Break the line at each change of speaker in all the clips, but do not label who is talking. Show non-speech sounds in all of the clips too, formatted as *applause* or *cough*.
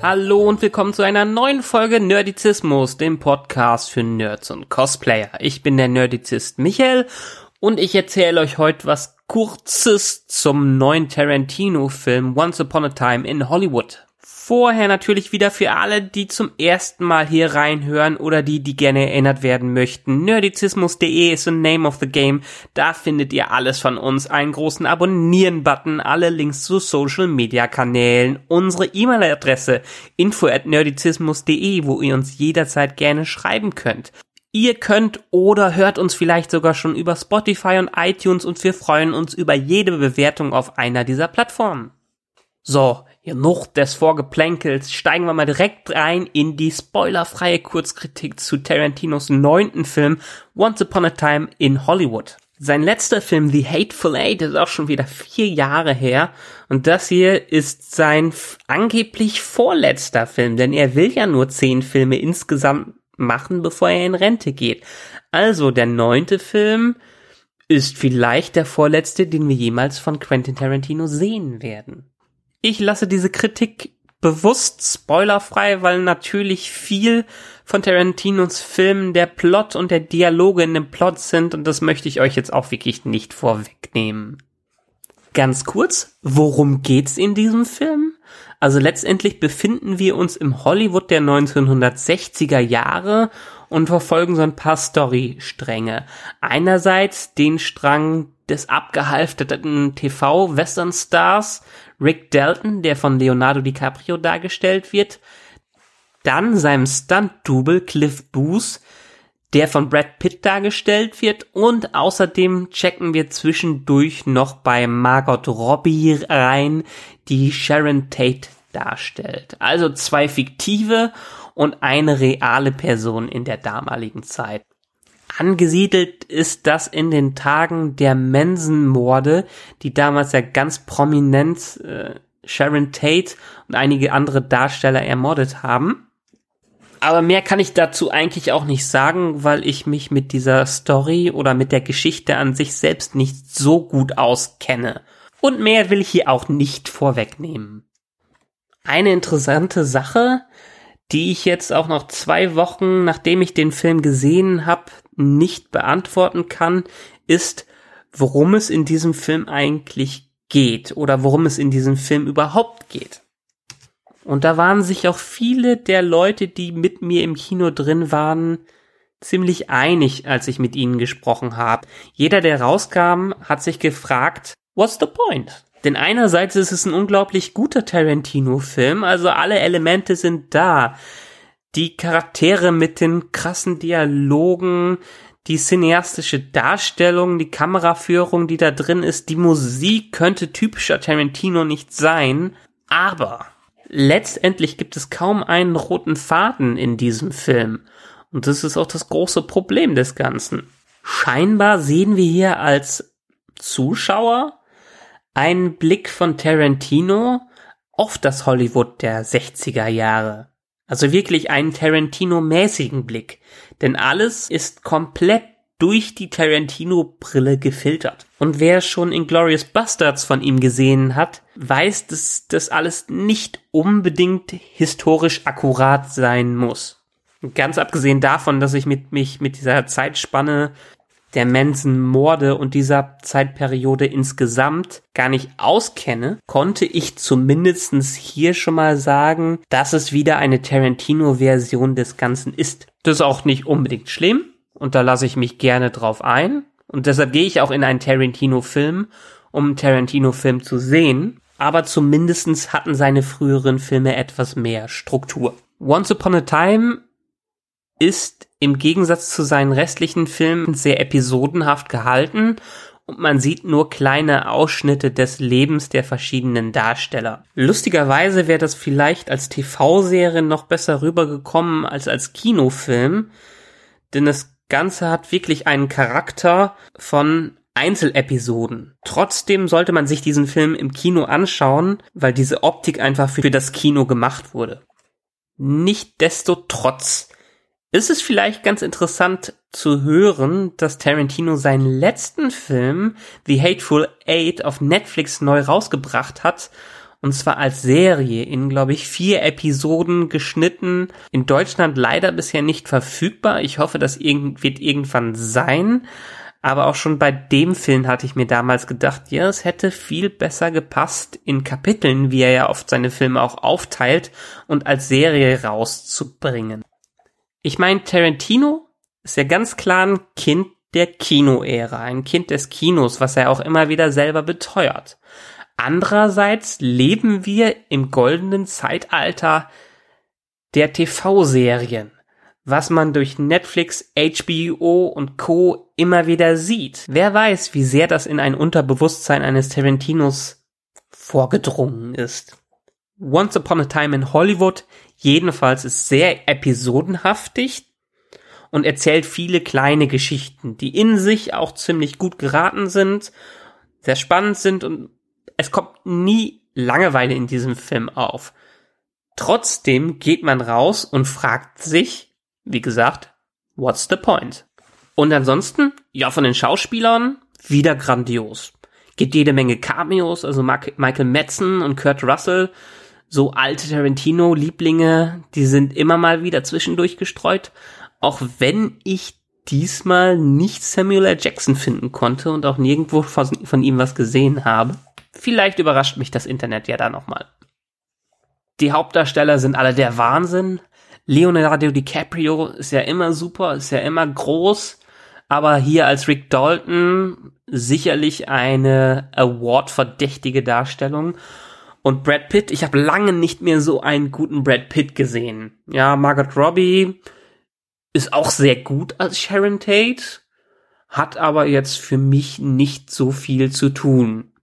Hallo und willkommen zu einer neuen Folge Nerdizismus, dem Podcast für Nerds und Cosplayer. Ich bin der Nerdizist Michael und ich erzähle euch heute was Kurzes zum neuen Tarantino-Film Once Upon a Time in Hollywood. Vorher natürlich wieder für alle, die zum ersten Mal hier reinhören oder die, die gerne erinnert werden möchten. Nerdizismus.de ist the name of the game. Da findet ihr alles von uns. Einen großen Abonnieren-Button, alle Links zu Social-Media-Kanälen, unsere E-Mail-Adresse info at nerdizismus.de, wo ihr uns jederzeit gerne schreiben könnt. Ihr könnt oder hört uns vielleicht sogar schon über Spotify und iTunes und wir freuen uns über jede Bewertung auf einer dieser Plattformen. So, Genug des Vorgeplänkels, steigen wir mal direkt rein in die spoilerfreie Kurzkritik zu Tarantinos neunten Film Once Upon a Time in Hollywood. Sein letzter Film The Hateful Eight ist auch schon wieder vier Jahre her und das hier ist sein angeblich vorletzter Film, denn er will ja nur zehn Filme insgesamt machen, bevor er in Rente geht. Also der neunte Film ist vielleicht der vorletzte, den wir jemals von Quentin Tarantino sehen werden. Ich lasse diese Kritik bewusst spoilerfrei, weil natürlich viel von Tarantinos Filmen der Plot und der Dialoge in dem Plot sind und das möchte ich euch jetzt auch wirklich nicht vorwegnehmen. Ganz kurz, worum geht's in diesem Film? Also letztendlich befinden wir uns im Hollywood der 1960er Jahre und verfolgen so ein paar Storystränge. Einerseits den Strang des abgehalfterten TV-Western-Stars Rick Dalton, der von Leonardo DiCaprio dargestellt wird, dann seinem Stunt-Double Cliff Booth, der von Brad Pitt dargestellt wird und außerdem checken wir zwischendurch noch bei Margot Robbie rein, die Sharon Tate darstellt. Also zwei fiktive und eine reale Person in der damaligen Zeit. Angesiedelt ist das in den Tagen der Manson-Morde, die damals ja ganz prominent äh, Sharon Tate und einige andere Darsteller ermordet haben. Aber mehr kann ich dazu eigentlich auch nicht sagen, weil ich mich mit dieser Story oder mit der Geschichte an sich selbst nicht so gut auskenne. Und mehr will ich hier auch nicht vorwegnehmen. Eine interessante Sache, die ich jetzt auch noch zwei Wochen, nachdem ich den Film gesehen habe, nicht beantworten kann, ist, worum es in diesem Film eigentlich geht oder worum es in diesem Film überhaupt geht. Und da waren sich auch viele der Leute, die mit mir im Kino drin waren, ziemlich einig, als ich mit ihnen gesprochen habe. Jeder, der rauskam, hat sich gefragt, what's the point? Denn einerseits ist es ein unglaublich guter Tarantino-Film, also alle Elemente sind da die Charaktere mit den krassen Dialogen, die cineastische Darstellung, die Kameraführung, die da drin ist, die Musik könnte typischer Tarantino nicht sein, aber letztendlich gibt es kaum einen roten Faden in diesem Film. Und das ist auch das große Problem des Ganzen. Scheinbar sehen wir hier als Zuschauer einen Blick von Tarantino auf das Hollywood der 60er Jahre. Also wirklich einen Tarantino-mäßigen Blick. Denn alles ist komplett durch die Tarantino-Brille gefiltert. Und wer schon Inglorious Bastards von ihm gesehen hat, weiß, dass das alles nicht unbedingt historisch akkurat sein muss. Ganz abgesehen davon, dass ich mit, mich mit dieser Zeitspanne der Manson-Morde und dieser Zeitperiode insgesamt gar nicht auskenne, konnte ich zumindestens hier schon mal sagen, dass es wieder eine Tarantino-Version des Ganzen ist. Das ist auch nicht unbedingt schlimm und da lasse ich mich gerne drauf ein. Und deshalb gehe ich auch in einen Tarantino-Film, um einen Tarantino-Film zu sehen. Aber zumindestens hatten seine früheren Filme etwas mehr Struktur. Once Upon a Time ist im Gegensatz zu seinen restlichen Filmen sehr episodenhaft gehalten und man sieht nur kleine Ausschnitte des Lebens der verschiedenen Darsteller. Lustigerweise wäre das vielleicht als TV-Serie noch besser rübergekommen als als Kinofilm, denn es Ganze hat wirklich einen Charakter von Einzelepisoden. Trotzdem sollte man sich diesen Film im Kino anschauen, weil diese Optik einfach für das Kino gemacht wurde. Nichtsdestotrotz ist es vielleicht ganz interessant zu hören, dass Tarantino seinen letzten Film, The Hateful Eight, auf Netflix neu rausgebracht hat. Und zwar als Serie in, glaube ich, vier Episoden geschnitten. In Deutschland leider bisher nicht verfügbar. Ich hoffe, das wird irgendwann sein. Aber auch schon bei dem Film hatte ich mir damals gedacht, ja, es hätte viel besser gepasst, in Kapiteln, wie er ja oft seine Filme auch aufteilt, und als Serie rauszubringen. Ich meine, Tarantino ist ja ganz klar ein Kind der Kinoära, ein Kind des Kinos, was er auch immer wieder selber beteuert. Andererseits leben wir im goldenen Zeitalter der TV-Serien, was man durch Netflix, HBO und Co. immer wieder sieht. Wer weiß, wie sehr das in ein Unterbewusstsein eines Tarantinos vorgedrungen ist. Once Upon a Time in Hollywood jedenfalls ist sehr episodenhaftig und erzählt viele kleine Geschichten, die in sich auch ziemlich gut geraten sind, sehr spannend sind und es kommt nie Langeweile in diesem Film auf. Trotzdem geht man raus und fragt sich, wie gesagt, what's the point? Und ansonsten, ja, von den Schauspielern wieder grandios. Gibt jede Menge Cameos, also Michael Madsen und Kurt Russell so alte Tarantino-Lieblinge, die sind immer mal wieder zwischendurch gestreut. Auch wenn ich diesmal nicht Samuel L. Jackson finden konnte und auch nirgendwo von, von ihm was gesehen habe. Vielleicht überrascht mich das Internet ja da nochmal. Die Hauptdarsteller sind alle der Wahnsinn. Leonardo DiCaprio ist ja immer super, ist ja immer groß, aber hier als Rick Dalton sicherlich eine Award-verdächtige Darstellung. Und Brad Pitt, ich habe lange nicht mehr so einen guten Brad Pitt gesehen. Ja, Margot Robbie ist auch sehr gut als Sharon Tate, hat aber jetzt für mich nicht so viel zu tun.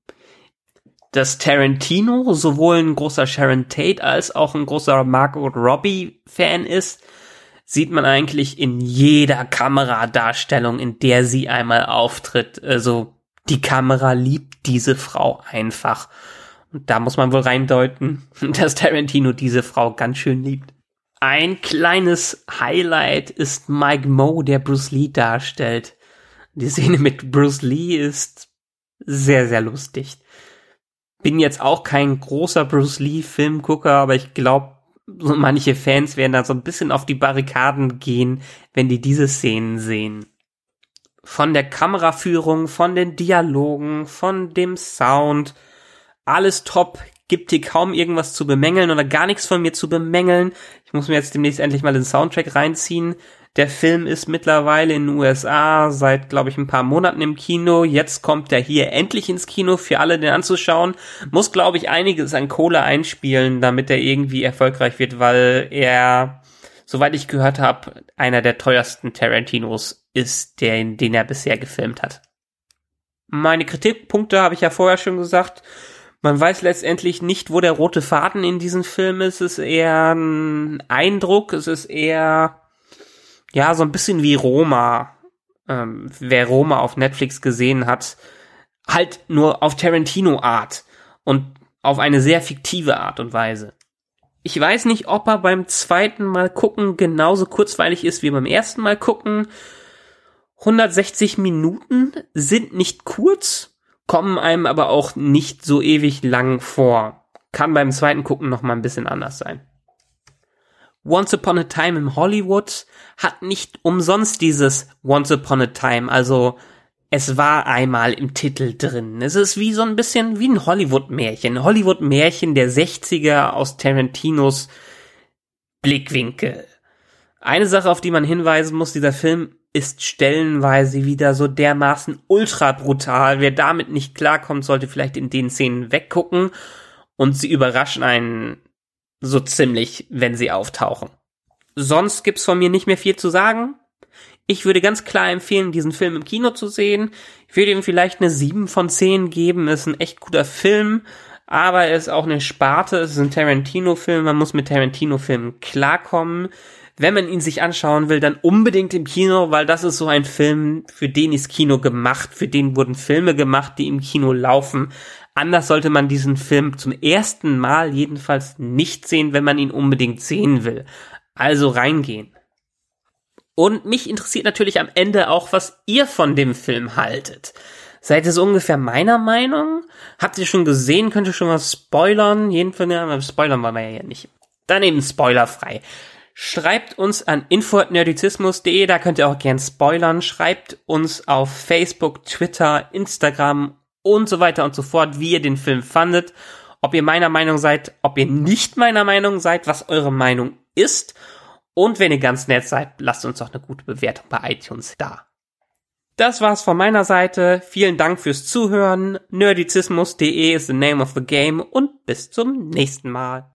Dass Tarantino sowohl ein großer Sharon Tate als auch ein großer Margot Robbie Fan ist, sieht man eigentlich in jeder Kameradarstellung, in der sie einmal auftritt. Also die Kamera liebt diese Frau einfach. Da muss man wohl reindeuten, *laughs* dass Tarantino diese Frau ganz schön liebt. Ein kleines Highlight ist Mike Moe, der Bruce Lee darstellt. Die Szene mit Bruce Lee ist sehr, sehr lustig. Bin jetzt auch kein großer Bruce Lee Filmgucker, aber ich glaube, so manche Fans werden da so ein bisschen auf die Barrikaden gehen, wenn die diese Szenen sehen. Von der Kameraführung, von den Dialogen, von dem Sound, alles top, gibt hier kaum irgendwas zu bemängeln oder gar nichts von mir zu bemängeln. Ich muss mir jetzt demnächst endlich mal den Soundtrack reinziehen. Der Film ist mittlerweile in den USA seit, glaube ich, ein paar Monaten im Kino. Jetzt kommt er hier endlich ins Kino für alle, den anzuschauen. Muss, glaube ich, einiges an Kohle einspielen, damit er irgendwie erfolgreich wird, weil er, soweit ich gehört habe, einer der teuersten Tarantinos ist, der, den er bisher gefilmt hat. Meine Kritikpunkte habe ich ja vorher schon gesagt. Man weiß letztendlich nicht, wo der rote Faden in diesem Film ist. Es ist eher ein Eindruck, es ist eher, ja, so ein bisschen wie Roma. Ähm, wer Roma auf Netflix gesehen hat, halt nur auf Tarantino-Art und auf eine sehr fiktive Art und Weise. Ich weiß nicht, ob er beim zweiten Mal gucken genauso kurzweilig ist wie beim ersten Mal gucken. 160 Minuten sind nicht kurz, kommen einem aber auch nicht so ewig lang vor. Kann beim zweiten Gucken noch mal ein bisschen anders sein. Once Upon a Time in Hollywood hat nicht umsonst dieses Once Upon a Time, also es war einmal im Titel drin. Es ist wie so ein bisschen wie ein Hollywood-Märchen. Hollywood-Märchen der 60er aus Tarantinos Blickwinkel. Eine Sache, auf die man hinweisen muss, dieser Film ist stellenweise wieder so dermaßen ultra brutal. Wer damit nicht klarkommt, sollte vielleicht in den Szenen weggucken und sie überraschen einen so ziemlich, wenn sie auftauchen. Sonst gibt's von mir nicht mehr viel zu sagen. Ich würde ganz klar empfehlen, diesen Film im Kino zu sehen. Ich würde ihm vielleicht eine 7 von 10 geben. Ist ein echt guter Film, aber er ist auch eine Sparte. Es ist ein Tarantino-Film. Man muss mit Tarantino-Filmen klarkommen. Wenn man ihn sich anschauen will, dann unbedingt im Kino, weil das ist so ein Film, für den ist Kino gemacht, für den wurden Filme gemacht, die im Kino laufen. Anders sollte man diesen Film zum ersten Mal jedenfalls nicht sehen, wenn man ihn unbedingt sehen will. Also reingehen. Und mich interessiert natürlich am Ende auch, was ihr von dem Film haltet. Seid ihr so ungefähr meiner Meinung? Habt ihr schon gesehen? Könnt ihr schon was spoilern? Jedenfalls, ja, spoilern wollen wir ja nicht. Dann eben spoilerfrei. Schreibt uns an info.nerdizismus.de, da könnt ihr auch gern spoilern. Schreibt uns auf Facebook, Twitter, Instagram und so weiter und so fort, wie ihr den Film fandet. Ob ihr meiner Meinung seid, ob ihr nicht meiner Meinung seid, was eure Meinung ist. Und wenn ihr ganz nett seid, lasst uns doch eine gute Bewertung bei iTunes da. Das war's von meiner Seite. Vielen Dank fürs Zuhören. Nerdizismus.de is the name of the game und bis zum nächsten Mal.